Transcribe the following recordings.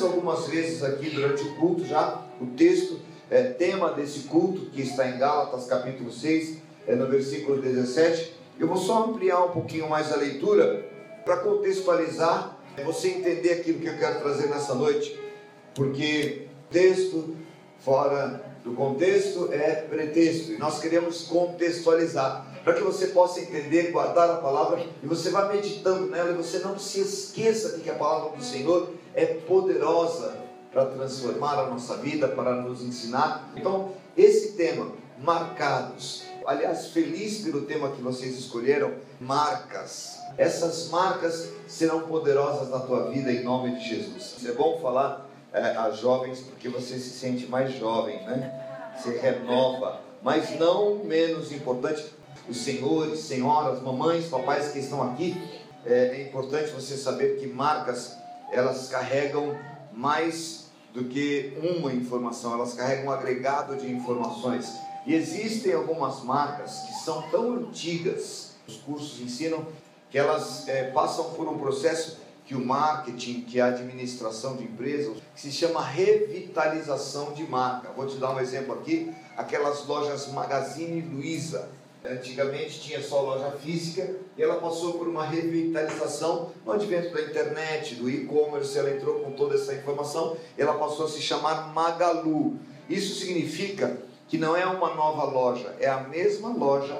lemos algumas vezes aqui durante o culto já o texto, é, tema desse culto que está em Gálatas capítulo 6, é, no versículo 17. Eu vou só ampliar um pouquinho mais a leitura para contextualizar, você entender aquilo que eu quero trazer nessa noite, porque texto fora do contexto é pretexto e nós queremos contextualizar para que você possa entender, guardar a palavra e você vá meditando nela e você não se esqueça de que a palavra do Senhor é poderosa para transformar a nossa vida, para nos ensinar. Então, esse tema, marcados. Aliás, feliz pelo tema que vocês escolheram, marcas. Essas marcas serão poderosas na tua vida em nome de Jesus. É bom falar é, a jovens porque você se sente mais jovem, né? Se renova, mas não menos importante, os senhores, senhoras, mamães, papais que estão aqui, é, é importante você saber que marcas elas carregam mais do que uma informação, elas carregam um agregado de informações. E existem algumas marcas que são tão antigas, os cursos ensinam, que elas é, passam por um processo que o marketing, que a administração de empresas, que se chama revitalização de marca. Vou te dar um exemplo aqui, aquelas lojas Magazine Luiza, Antigamente tinha só loja física e ela passou por uma revitalização no advento da internet, do e-commerce, ela entrou com toda essa informação, ela passou a se chamar Magalu. Isso significa que não é uma nova loja, é a mesma loja,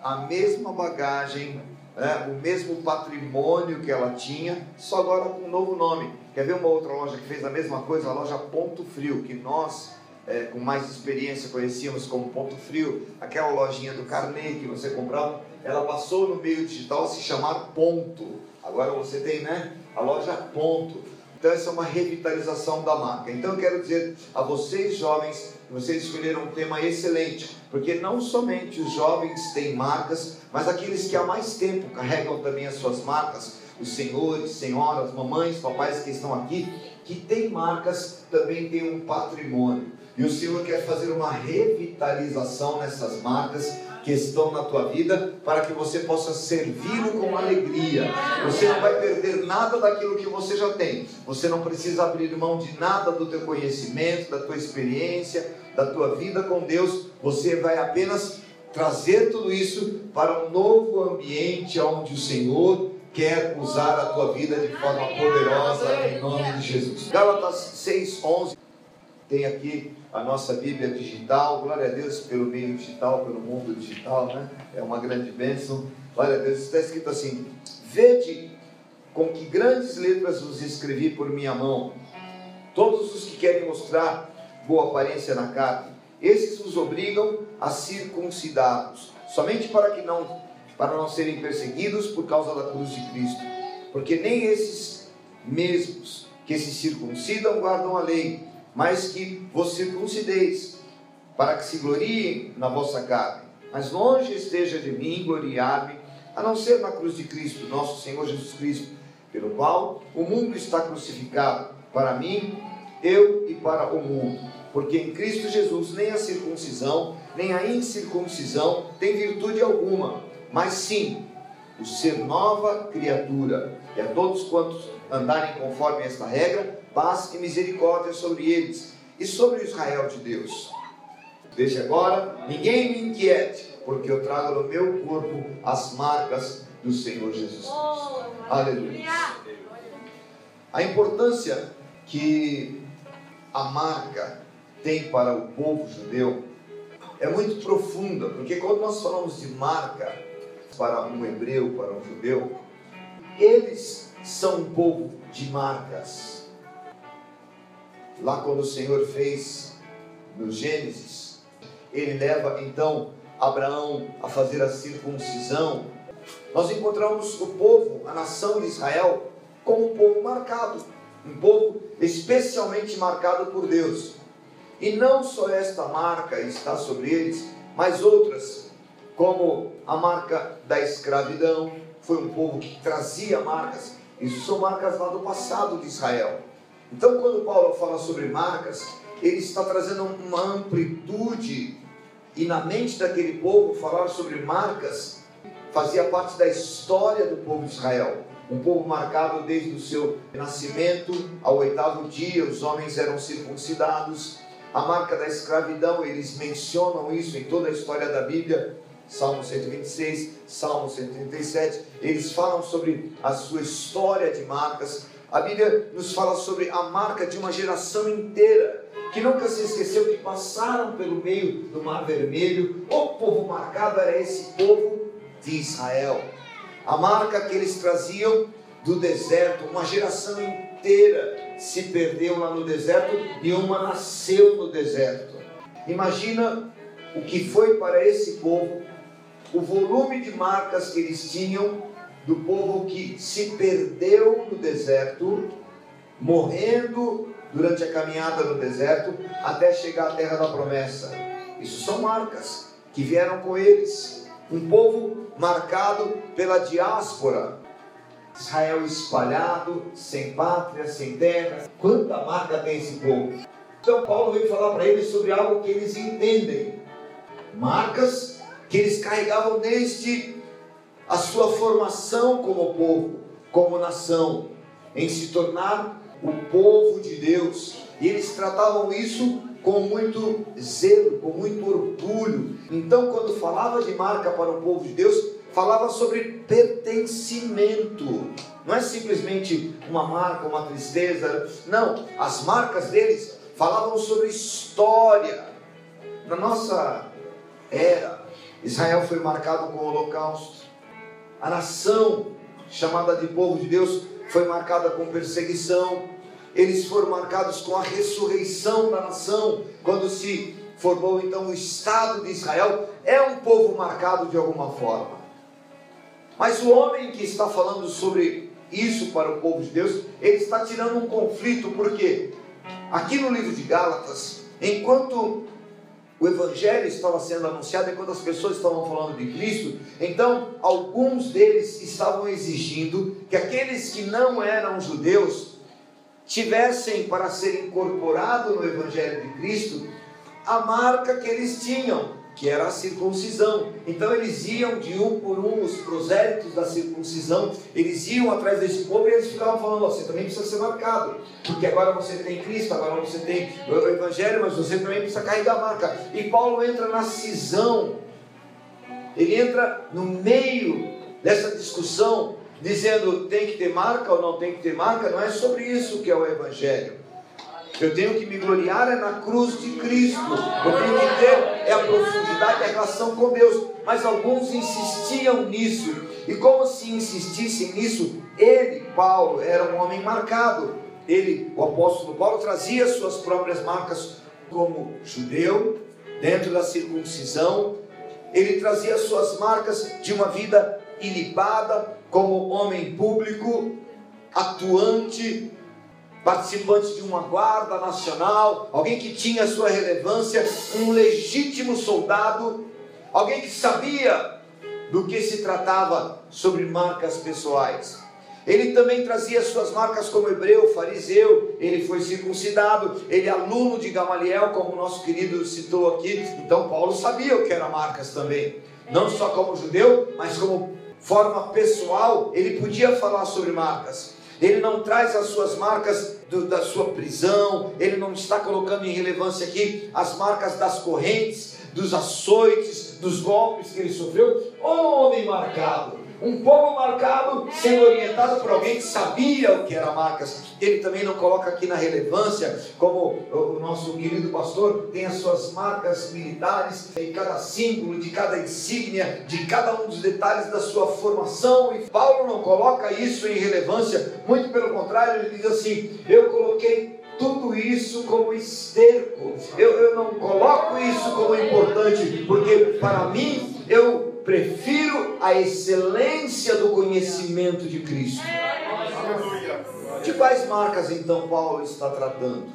a mesma bagagem, é, o mesmo patrimônio que ela tinha, só agora com um novo nome. Quer ver uma outra loja que fez a mesma coisa? A loja Ponto Frio, que nós é, com mais experiência conhecíamos como Ponto Frio, aquela lojinha do Carnê que você comprava, ela passou no meio digital a se chamar Ponto. Agora você tem, né? A loja Ponto. Então essa é uma revitalização da marca. Então eu quero dizer a vocês jovens, vocês escolheram um tema excelente, porque não somente os jovens têm marcas, mas aqueles que há mais tempo carregam também as suas marcas, os senhores, senhoras, mamães, papais que estão aqui, que têm marcas, também têm um patrimônio. E o Senhor quer fazer uma revitalização nessas marcas que estão na tua vida para que você possa servi-lo com alegria. Você não vai perder nada daquilo que você já tem. Você não precisa abrir mão de nada do teu conhecimento, da tua experiência, da tua vida com Deus. Você vai apenas trazer tudo isso para um novo ambiente onde o Senhor quer usar a tua vida de forma poderosa em nome de Jesus. Gálatas 6:11 tem aqui a nossa Bíblia digital. Glória a Deus pelo meio digital, pelo mundo digital, né? É uma grande bênção. Glória a Deus. Está escrito assim: Vede com que grandes letras vos escrevi por minha mão. Todos os que querem mostrar boa aparência na carne, esses vos obrigam a circuncidá-los, somente para que não para não serem perseguidos por causa da cruz de Cristo. Porque nem esses mesmos que se circuncidam guardam a lei, mas que vos circuncideis, para que se gloriem na vossa carne. Mas longe esteja de mim gloriar-me, a não ser na cruz de Cristo, nosso Senhor Jesus Cristo, pelo qual o mundo está crucificado, para mim, eu e para o mundo. Porque em Cristo Jesus nem a circuncisão, nem a incircuncisão tem virtude alguma, mas sim o ser nova criatura. E a todos quantos andarem conforme esta regra, paz e misericórdia sobre eles e sobre o Israel de Deus. Desde agora, ninguém me inquiete, porque eu trago no meu corpo as marcas do Senhor Jesus Cristo. Oh, Aleluia. A importância que a marca tem para o povo judeu é muito profunda, porque quando nós falamos de marca para um hebreu, para um judeu, eles são um povo de marcas. Lá quando o Senhor fez no Gênesis, ele leva então Abraão a fazer a circuncisão. Nós encontramos o povo, a nação de Israel, como um povo marcado, um povo especialmente marcado por Deus. E não só esta marca está sobre eles, mas outras, como a marca da escravidão, foi um povo que trazia marcas. Isso são marcas lá do passado de Israel. Então, quando Paulo fala sobre marcas, ele está trazendo uma amplitude, e na mente daquele povo, falar sobre marcas fazia parte da história do povo de Israel. um povo marcado desde o seu nascimento ao oitavo dia, os homens eram circuncidados. A marca da escravidão, eles mencionam isso em toda a história da Bíblia, Salmo 126, Salmo 137, eles falam sobre a sua história de marcas. A Bíblia nos fala sobre a marca de uma geração inteira que nunca se esqueceu que passaram pelo meio do Mar Vermelho. O povo marcado era esse povo de Israel. A marca que eles traziam do deserto, uma geração inteira se perdeu lá no deserto e uma nasceu no deserto. Imagina o que foi para esse povo, o volume de marcas que eles tinham do povo que se perdeu no deserto, morrendo durante a caminhada no deserto até chegar à terra da promessa. Isso são marcas que vieram com eles. Um povo marcado pela diáspora. Israel espalhado, sem pátria, sem terra. Quanta marca tem esse povo? Então Paulo veio falar para eles sobre algo que eles entendem. Marcas que eles carregavam desde a sua formação como povo, como nação, em se tornar o povo de Deus. E eles tratavam isso com muito zelo, com muito orgulho. Então, quando falava de marca para o povo de Deus, falava sobre pertencimento. Não é simplesmente uma marca, uma tristeza. Não, as marcas deles falavam sobre história. Na nossa era, Israel foi marcado com o holocausto. A nação chamada de povo de Deus foi marcada com perseguição, eles foram marcados com a ressurreição da nação, quando se formou então o Estado de Israel, é um povo marcado de alguma forma. Mas o homem que está falando sobre isso para o povo de Deus, ele está tirando um conflito, porque aqui no livro de Gálatas, enquanto o evangelho estava sendo anunciado enquanto as pessoas estavam falando de Cristo, então alguns deles estavam exigindo que aqueles que não eram judeus tivessem para ser incorporado no evangelho de Cristo a marca que eles tinham, que era a circuncisão. Então eles iam de um por um, os prosélitos da circuncisão, eles iam atrás desse povo e eles ficavam falando: você também precisa ser marcado, porque agora você tem Cristo, agora você tem o Evangelho, mas você também precisa carregar a marca. E Paulo entra na cisão, ele entra no meio dessa discussão, dizendo tem que ter marca ou não tem que ter marca, não é sobre isso que é o Evangelho. Eu tenho que me gloriar é na cruz de Cristo. Eu tenho que ter é a profundidade, a relação com Deus. Mas alguns insistiam nisso. E como se insistissem nisso, ele, Paulo, era um homem marcado. Ele, o apóstolo Paulo, trazia suas próprias marcas como judeu, dentro da circuncisão. Ele trazia suas marcas de uma vida ilibada, como homem público, atuante, participante de uma guarda nacional, alguém que tinha sua relevância, um legítimo soldado, alguém que sabia do que se tratava sobre marcas pessoais. Ele também trazia suas marcas como hebreu, fariseu, ele foi circuncidado, ele é aluno de Gamaliel, como o nosso querido citou aqui. Então Paulo sabia o que eram marcas também. Não só como judeu, mas como forma pessoal, ele podia falar sobre marcas. Ele não traz as suas marcas do, da sua prisão, ele não está colocando em relevância aqui as marcas das correntes, dos açoites, dos golpes que ele sofreu. Homem marcado, um povo marcado, sendo orientado por alguém que sabia o que era marcas. Ele também não coloca aqui na relevância, como o nosso querido pastor tem as suas marcas militares, em cada símbolo, de cada insígnia, de cada um dos detalhes da sua formação. E Paulo não coloca isso em relevância, muito pelo contrário, ele diz assim: Eu coloquei tudo isso como esterco. Eu, eu não coloco isso como importante, porque para mim eu prefiro a excelência do conhecimento de Cristo. De quais marcas então Paulo está tratando?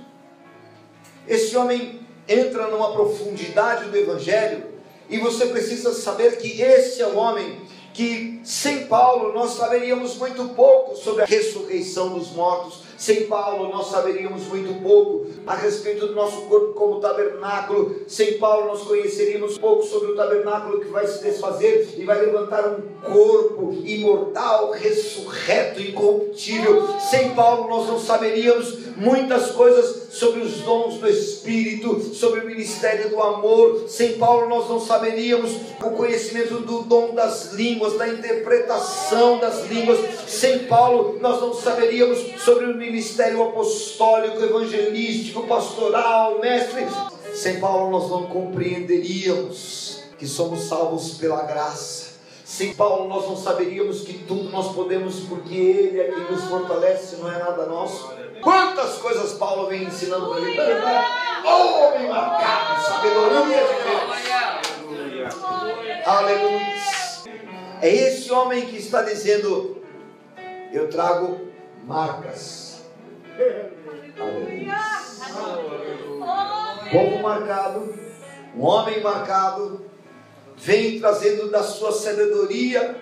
Esse homem entra numa profundidade do Evangelho e você precisa saber que esse é o homem que sem Paulo nós saberíamos muito pouco sobre a ressurreição dos mortos, Sem Paulo, nós saberíamos muito pouco a respeito do nosso corpo como tabernáculo. Sem Paulo, nós conheceríamos pouco sobre o tabernáculo que vai se desfazer e vai levantar um corpo imortal, ressurreto, incorruptível. Sem Paulo, nós não saberíamos muitas coisas sobre os dons do Espírito, sobre o ministério do amor. Sem Paulo, nós não saberíamos o conhecimento do dom das línguas, da interpretação das línguas. Sem Paulo, nós não saberíamos sobre o ministério apostólico, evangelístico, pastoral, mestre. Sem Paulo, nós não compreenderíamos que somos salvos pela graça. Sem Paulo, nós não saberíamos que tudo nós podemos, porque Ele é quem nos fortalece, não é nada nosso. Quantas coisas Paulo vem ensinando para mim? Homem marcado, sabedoria de Deus. Aleluia. É esse homem que está dizendo: Eu trago marcas. Aleluia. Povo marcado, um homem marcado, vem trazendo da sua sabedoria,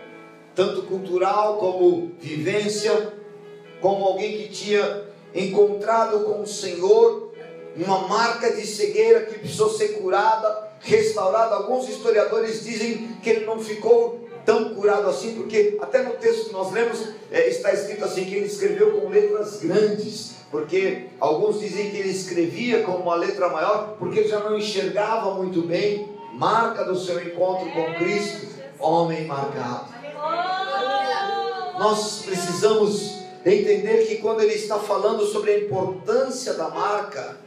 tanto cultural como vivência, como alguém que tinha encontrado com o Senhor, uma marca de cegueira que precisou ser curada, restaurada. Alguns historiadores dizem que ele não ficou tão curado assim, porque até no texto que nós lemos é, está escrito assim que ele escreveu com letras grandes, porque alguns dizem que ele escrevia com uma letra maior, porque já não enxergava muito bem, marca do seu encontro com Cristo, homem marcado. Nós precisamos entender que quando ele está falando sobre a importância da marca,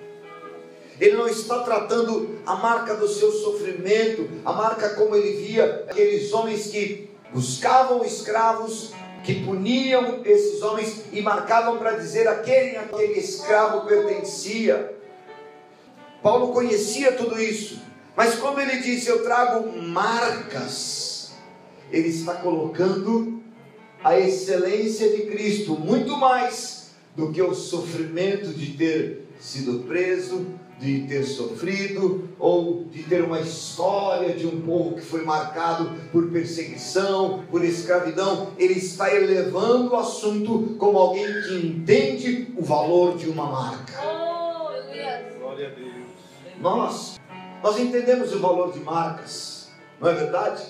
ele não está tratando a marca do seu sofrimento, a marca como ele via aqueles homens que buscavam escravos, que puniam esses homens e marcavam para dizer a quem aquele escravo pertencia. Paulo conhecia tudo isso, mas quando ele disse eu trago marcas, ele está colocando a excelência de Cristo muito mais do que o sofrimento de ter sido preso, de ter sofrido ou de ter uma história de um povo que foi marcado por perseguição, por escravidão. Ele está elevando o assunto como alguém que entende o valor de uma marca. Glória a Deus. Nós, nós entendemos o valor de marcas, não é verdade?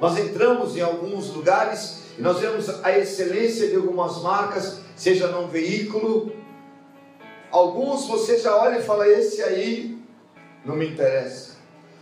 Nós entramos em alguns lugares e nós vemos a excelência de algumas marcas, seja num veículo, Alguns você já olha e fala: esse aí não me interessa.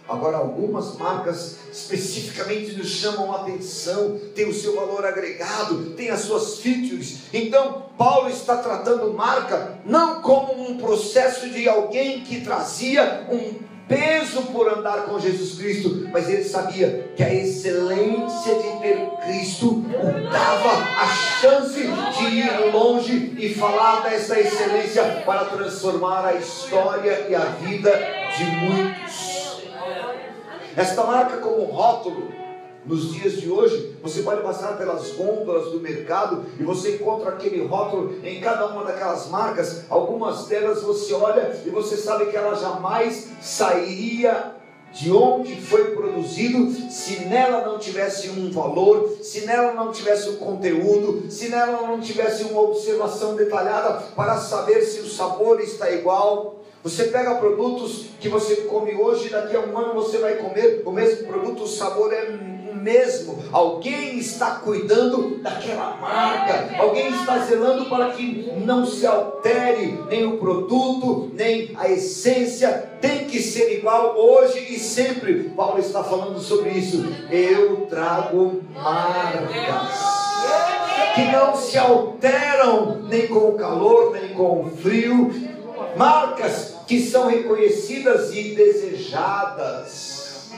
Agora, algumas marcas especificamente nos chamam a atenção, tem o seu valor agregado, tem as suas features. Então, Paulo está tratando marca não como um processo de alguém que trazia um peso por andar com Jesus Cristo, mas ele sabia que a excelência de ter Cristo dava a chance de ir longe e falar dessa excelência para transformar a história e a vida de muitos. Esta marca como rótulo nos dias de hoje, você pode passar pelas gôndolas do mercado e você encontra aquele rótulo em cada uma daquelas marcas. Algumas delas você olha e você sabe que ela jamais sairia de onde foi produzido, se nela não tivesse um valor, se nela não tivesse um conteúdo, se nela não tivesse uma observação detalhada para saber se o sabor está igual. Você pega produtos que você come hoje, daqui a um ano você vai comer o mesmo produto, o sabor é mesmo. Alguém está cuidando daquela marca, alguém está zelando para que não se altere nem o produto, nem a essência, tem que ser igual hoje e sempre. Paulo está falando sobre isso. Eu trago marcas que não se alteram nem com o calor, nem com o frio, marcas que são reconhecidas e desejadas.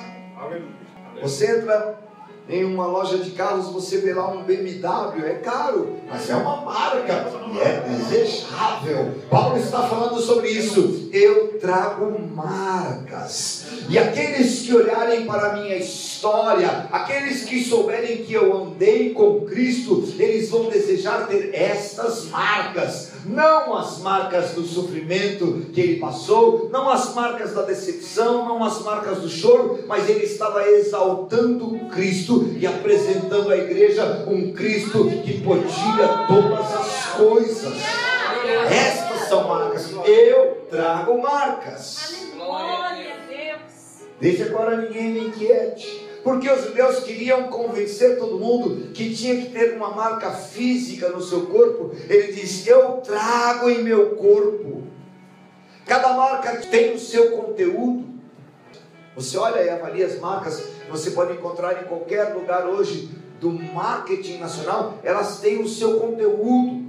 Você entra em uma loja de carros você vê lá um BMW, é caro, mas é uma marca é desejável. Paulo está falando sobre isso. Eu trago marcas. E aqueles que olharem para a minha história, aqueles que souberem que eu andei com Cristo, eles vão desejar ter estas marcas, não as marcas do sofrimento que ele passou, não as marcas da decepção, não as marcas do choro, mas ele estava exaltando Cristo e apresentando à igreja um Cristo que podia todas as coisas. Estas são marcas. Eu trago marcas. Glória a Deus. Desde agora ninguém me inquiete. Porque os judeus queriam convencer todo mundo que tinha que ter uma marca física no seu corpo. Ele diz: Eu trago em meu corpo. Cada marca tem o seu conteúdo. Você olha e avalia as marcas você pode encontrar em qualquer lugar hoje do marketing nacional, elas têm o seu conteúdo.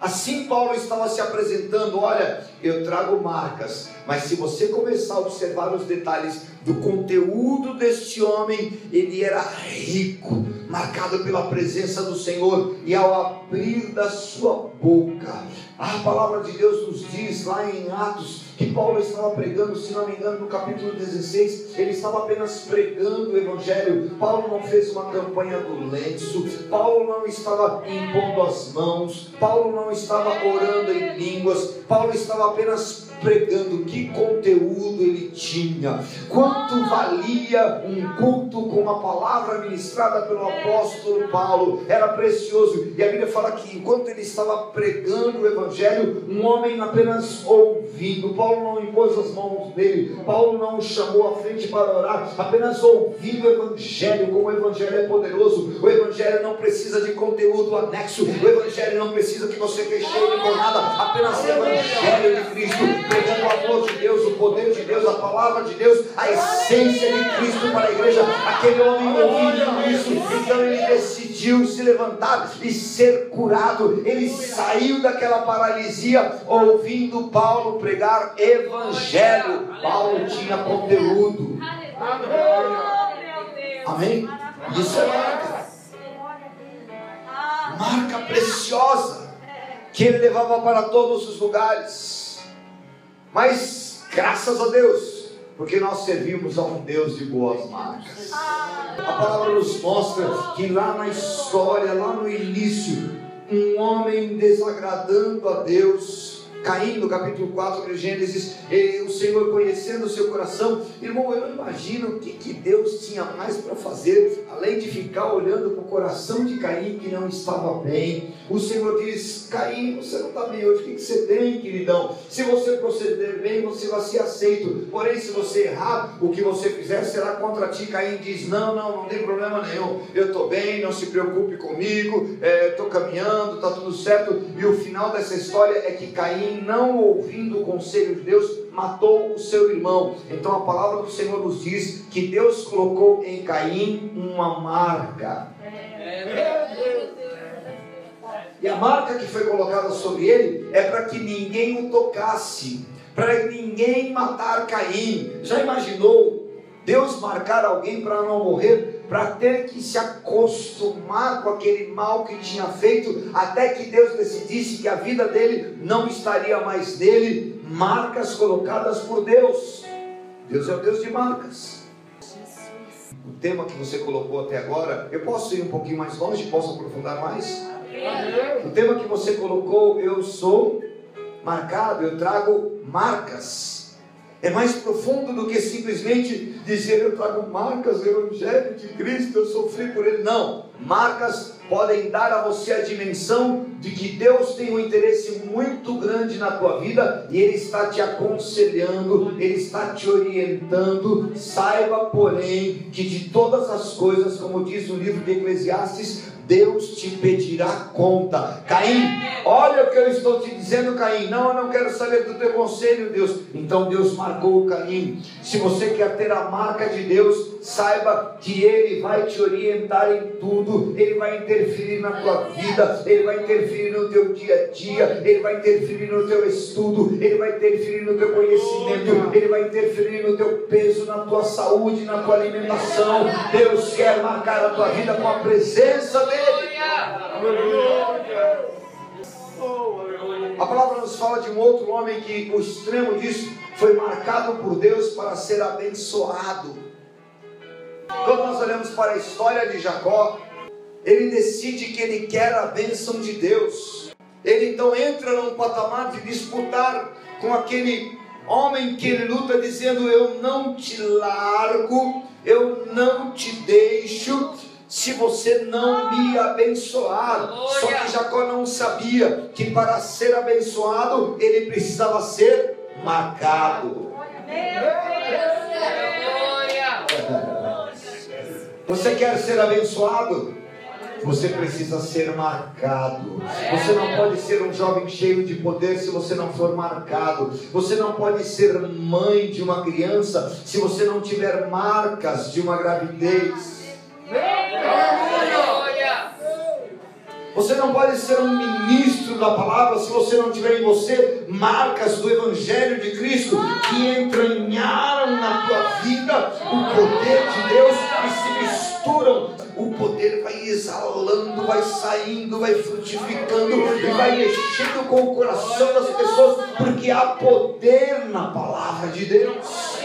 Assim Paulo estava se apresentando, olha, eu trago marcas, mas se você começar a observar os detalhes do conteúdo deste homem, ele era rico, marcado pela presença do Senhor, e ao abrir da sua boca, a palavra de Deus nos diz lá em Atos que Paulo estava pregando, se não me engano, no capítulo 16, ele estava apenas pregando o Evangelho. Paulo não fez uma campanha do lenço, Paulo não estava impondo as mãos, Paulo não estava orando em línguas, Paulo estava apenas pregando que conteúdo ele tinha, quanto valia um culto com a palavra ministrada pelo apóstolo Paulo, era precioso. E a Bíblia fala que enquanto ele estava pregando o Evangelho, um homem apenas ouvindo, Paulo não impôs as mãos dele, Paulo não o chamou à frente para orar, apenas ouvindo o Evangelho, como o Evangelho é poderoso, o Evangelho não precisa de conteúdo anexo, o Evangelho não precisa que você recheie com nada, apenas o Evangelho de Cristo pregando o amor de Deus, o poder de Deus, a palavra de Deus, a essência de Cristo para a igreja. Aquele homem ouvindo isso, então ele decidiu se levantar e ser curado. Ele saiu daquela paralisia ouvindo Paulo pregar evangelho. Paulo tinha conteúdo. Amém? Isso é marca. Marca preciosa que ele levava para todos os lugares. Mas graças a Deus, porque nós servimos a um Deus de boas marcas. A palavra nos mostra que lá na história, lá no início, um homem desagradando a Deus, Caim, no capítulo 4 de Gênesis, o Senhor conhecendo o seu coração, irmão, eu imagino o que, que Deus tinha mais para fazer, além de ficar olhando para o coração de Caim que não estava bem. O Senhor diz: Caim, você não está bem hoje, o que, que você tem, queridão? Se você proceder bem, você vai ser aceito, porém, se você errar, o que você fizer será contra ti. Caim diz: Não, não, não tem problema nenhum, eu estou bem, não se preocupe comigo, estou é, caminhando, está tudo certo. E o final dessa história é que Caim não ouvindo o conselho de Deus, matou o seu irmão. Então a palavra do Senhor nos diz que Deus colocou em Caim uma marca. E a marca que foi colocada sobre ele é para que ninguém o tocasse, para ninguém matar Caim. Já imaginou Deus marcar alguém para não morrer? Para ter que se acostumar com aquele mal que tinha feito, até que Deus decidisse que a vida dele não estaria mais nele, marcas colocadas por Deus. Deus é o Deus de marcas. O tema que você colocou até agora, eu posso ir um pouquinho mais longe, posso aprofundar mais? O tema que você colocou, eu sou marcado, eu trago marcas é mais profundo do que simplesmente dizer eu trago marcas do Evangelho de Cristo, eu sofri por ele. Não, marcas podem dar a você a dimensão de que Deus tem um interesse muito grande na tua vida e Ele está te aconselhando, Ele está te orientando. Saiba, porém, que de todas as coisas, como diz o livro de Eclesiastes, Deus te pedirá conta. Caim, olha o que eu estou te dizendo, Caim. Não, eu não quero saber do teu conselho, Deus. Então Deus marcou o Caim. Se você quer ter a marca de Deus, saiba que Ele vai te orientar em tudo. Ele vai interferir na tua vida. Ele vai interferir no teu dia a dia. Ele vai interferir no teu estudo. Ele vai interferir no teu conhecimento. Ele vai interferir no teu peso, na tua saúde, na tua alimentação. Deus quer marcar a tua vida com a presença dele. A palavra nos fala de um outro homem que o extremo disso foi marcado por Deus para ser abençoado. Quando nós olhamos para a história de Jacó, ele decide que ele quer a bênção de Deus. Ele então entra num patamar de disputar com aquele homem que ele luta, dizendo: Eu não te largo, eu não te deixo, se você não me abençoar. Só que Jacó não sabia que para ser abençoado ele precisava ser marcado. Você quer ser abençoado? Você precisa ser marcado. Você não pode ser um jovem cheio de poder se você não for marcado. Você não pode ser mãe de uma criança se você não tiver marcas de uma gravidez. Você não pode ser um ministro da palavra se você não tiver em você marcas do Evangelho de Cristo que entranharam na tua vida o poder de Deus e se misturam. O poder vai exalando, vai saindo, vai frutificando e vai mexendo com o coração das pessoas, porque há poder na palavra de Deus.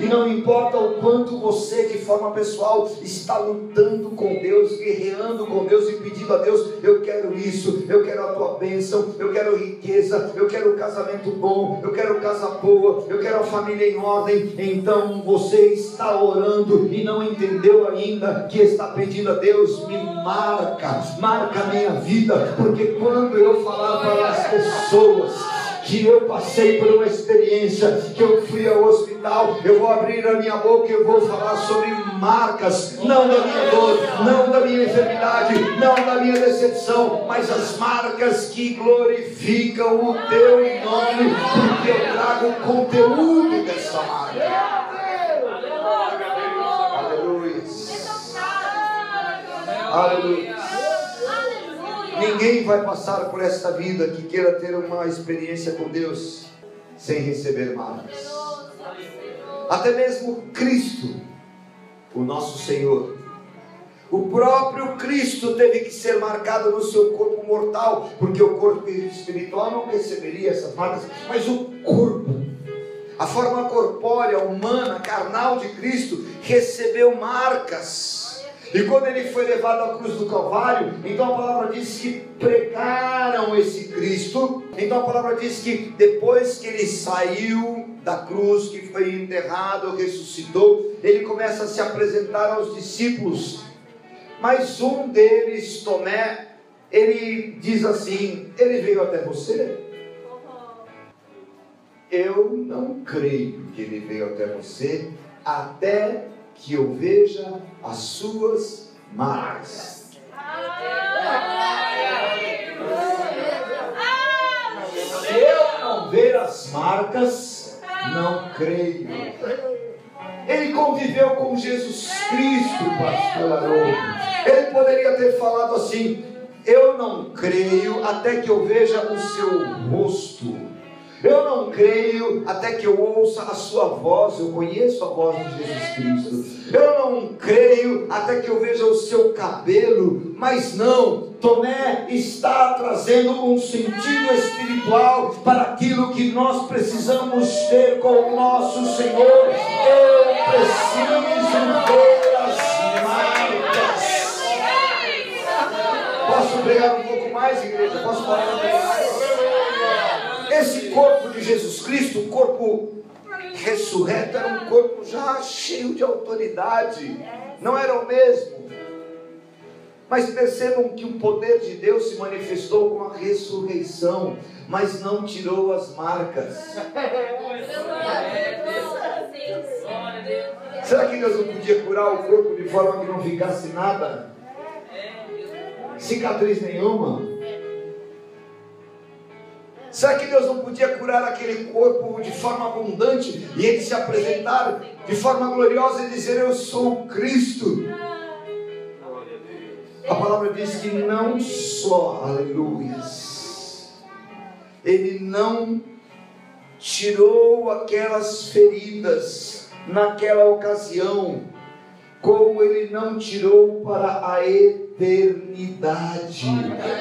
E não importa o quanto você, de forma pessoal, está lutando com Deus, guerreando com Deus e pedindo a Deus: eu quero isso, eu quero a tua bênção, eu quero riqueza, eu quero casamento bom, eu quero casa boa, eu quero a família em ordem. Então você está orando e não entendeu ainda que está pedindo a Deus: me marca, marca a minha vida, porque quando eu falar para as pessoas, que eu passei por uma experiência, que eu fui ao hospital, eu vou abrir a minha boca e eu vou falar sobre marcas, não da minha dor, não da minha enfermidade, não da minha decepção, mas as marcas que glorificam o teu nome, porque eu trago o conteúdo dessa marca. Aleluia. Aleluia. Ninguém vai passar por esta vida que queira ter uma experiência com Deus sem receber marcas. Até mesmo Cristo, o nosso Senhor, o próprio Cristo teve que ser marcado no seu corpo mortal, porque o corpo espiritual não receberia essas marcas, mas o corpo, a forma corpórea, humana, carnal de Cristo, recebeu marcas. E quando ele foi levado à cruz do Calvário, então a palavra diz que pregaram esse Cristo. Então a palavra diz que depois que ele saiu da cruz, que foi enterrado, ressuscitou, ele começa a se apresentar aos discípulos. Mas um deles, Tomé, ele diz assim: Ele veio até você? Eu não creio que ele veio até você, até que eu veja as suas marcas. Se eu não ver as marcas, não creio. Ele conviveu com Jesus Cristo, pastor Haroldo. Ele poderia ter falado assim: Eu não creio até que eu veja o seu rosto. Eu não creio até que eu ouça a sua voz, eu conheço a voz de Jesus Cristo. Eu não creio até que eu veja o seu cabelo, mas não, Tomé está trazendo um sentido espiritual para aquilo que nós precisamos ter com o nosso Senhor. Eu preciso ver as marcas. Posso pregar um pouco mais, igreja? Posso falar um pouco mais? Corpo de Jesus Cristo, o corpo ressurreto, era um corpo já cheio de autoridade, não era o mesmo. Mas percebam que o poder de Deus se manifestou com a ressurreição, mas não tirou as marcas. Será que Deus não podia curar o corpo de forma que não ficasse nada? Cicatriz nenhuma? Será que Deus não podia curar aquele corpo de forma abundante e ele se apresentar de forma gloriosa e dizer: Eu sou Cristo? A palavra diz que não só, aleluias, ele não tirou aquelas feridas naquela ocasião, como ele não tirou para a eternidade.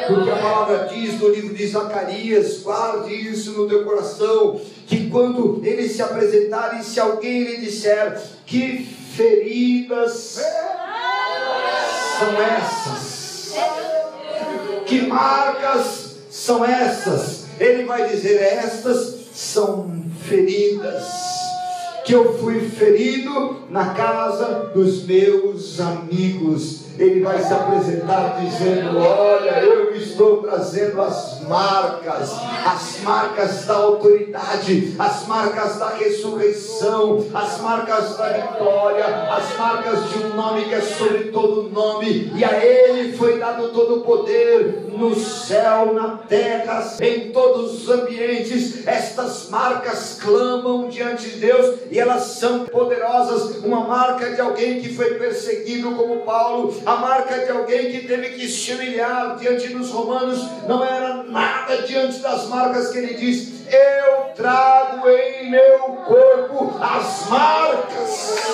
Porque a palavra diz no livro de Zacarias, guarde isso no teu coração, que quando ele se apresentar e se alguém lhe disser que feridas são essas, que marcas são essas, ele vai dizer: estas são feridas que eu fui ferido na casa dos meus amigos. Ele vai se apresentar dizendo: Olha, eu estou trazendo as marcas, as marcas da autoridade, as marcas da ressurreição, as marcas da vitória, as marcas de um nome que é sobre todo nome, e a Ele foi dado todo o poder no céu, na terra, em todos os ambientes. Estas marcas clamam diante de Deus e elas são poderosas. Uma marca de alguém que foi perseguido, como Paulo, a marca de alguém que teve que se humilhar diante dos romanos, não era nada diante das marcas que ele diz: Eu trago em meu corpo as marcas.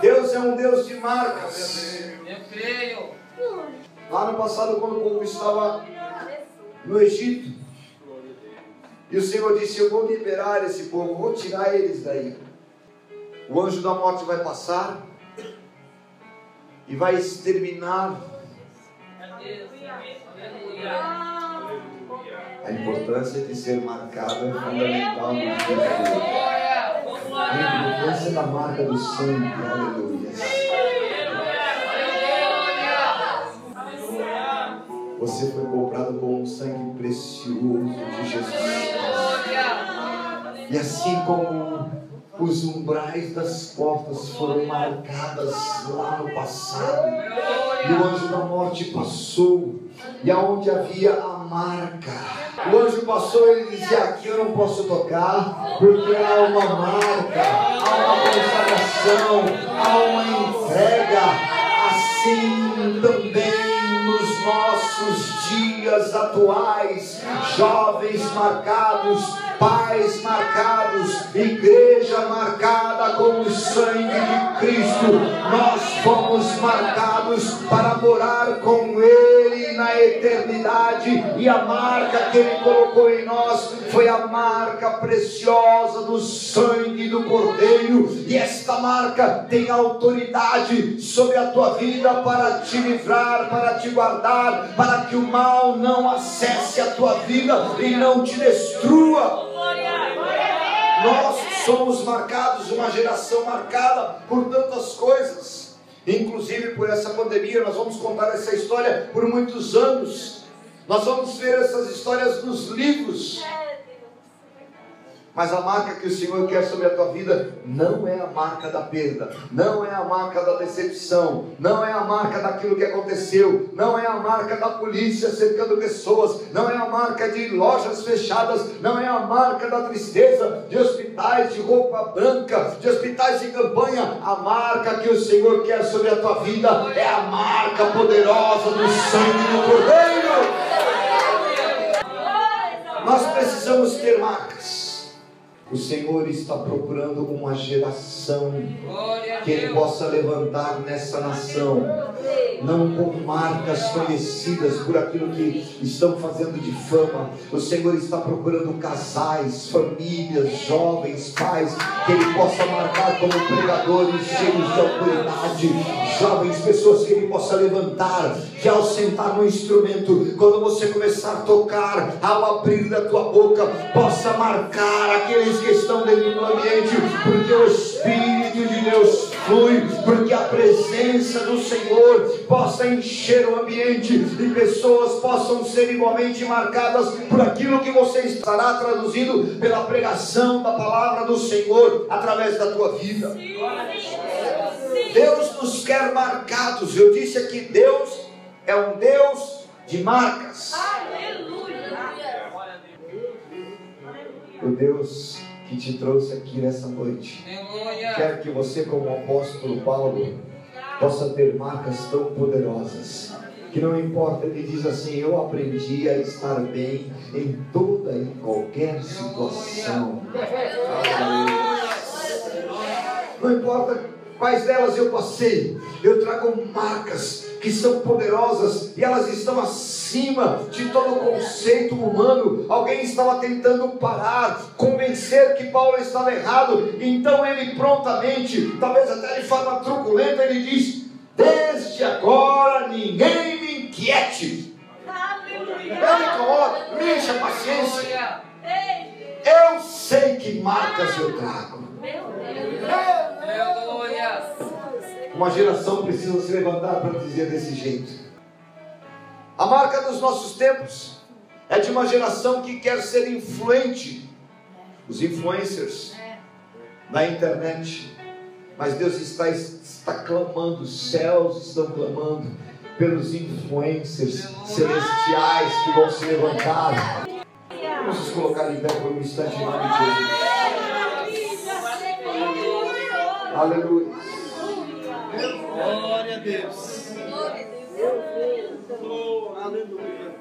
Deus é um Deus de marcas. Eu creio. Lá no passado, quando o povo estava no Egito, e o Senhor disse: Eu vou liberar esse povo, vou tirar eles daí. O anjo da morte vai passar e vai exterminar. A importância de ser marcado é fundamental. A importância da marca do sangue, aleluia. Você foi comprado com um sangue precioso de Jesus. E assim como os umbrais das portas foram marcadas lá no passado, e o anjo da morte passou, e aonde havia a marca, o anjo passou e ele dizia: Aqui eu não posso tocar, porque há uma marca, há uma consagração, há uma entrega. Assim nossos dias atuais, jovens marcados, pais marcados, igreja marcada com o sangue de Cristo, nós fomos marcados para morar com Ele eternidade, e a marca que Ele colocou em nós foi a marca preciosa do sangue do Cordeiro, e esta marca tem autoridade sobre a tua vida para te livrar, para te guardar, para que o mal não acesse a tua vida e não te destrua. Nós somos marcados, uma geração marcada por tantas coisas, inclusive por essa pandemia. Nós vamos contar essa história por muitos anos. Nós vamos ver essas histórias nos livros. Mas a marca que o Senhor quer sobre a tua vida não é a marca da perda, não é a marca da decepção, não é a marca daquilo que aconteceu, não é a marca da polícia cercando pessoas, não é a marca de lojas fechadas, não é a marca da tristeza, de hospitais de roupa branca, de hospitais de campanha. A marca que o Senhor quer sobre a tua vida é a marca poderosa do sangue do Cordeiro. Nós precisamos ter marcas. O Senhor está procurando uma geração que Ele possa levantar nessa nação, não com marcas conhecidas por aquilo que estão fazendo de fama. O Senhor está procurando casais, famílias, jovens, pais, que Ele possa marcar como pregadores cheios de autoridade, jovens, pessoas que Ele possa levantar, que ao sentar no instrumento, quando você começar a tocar, ao abrir da tua boca, possa marcar aqueles que estão dentro do ambiente, porque o Espírito de Deus flui, porque a presença do Senhor possa encher o ambiente e pessoas possam ser igualmente marcadas por aquilo que você estará traduzindo pela pregação da palavra do Senhor através da tua vida. Deus nos quer marcados. Eu disse aqui: Deus é um Deus de marcas. O Deus que te trouxe aqui nessa noite. Quero que você, como apóstolo Paulo, possa ter marcas tão poderosas. Que não importa, ele diz assim: Eu aprendi a estar bem em toda e qualquer situação. Não importa quais delas eu passei, eu trago marcas que são poderosas e elas estão acima de todo conceito humano. Alguém estava tentando parar, convencer que Paulo estava errado, então ele prontamente, talvez até de forma truculenta, ele diz: Desde agora ninguém me inquiete. Eu me incomodo, me enche a paciência. Eu sei que marcas eu trago. Uma geração precisa se levantar para dizer desse jeito. A marca dos nossos tempos é de uma geração que quer ser influente. Os influencers na internet. Mas Deus está, está clamando, os céus estão clamando pelos influencers celestiais que vão se levantar. Vamos nos colocar em pé por um instante em nome de Jesus. Aleluia. Glória a Deus. Oh, aleluia.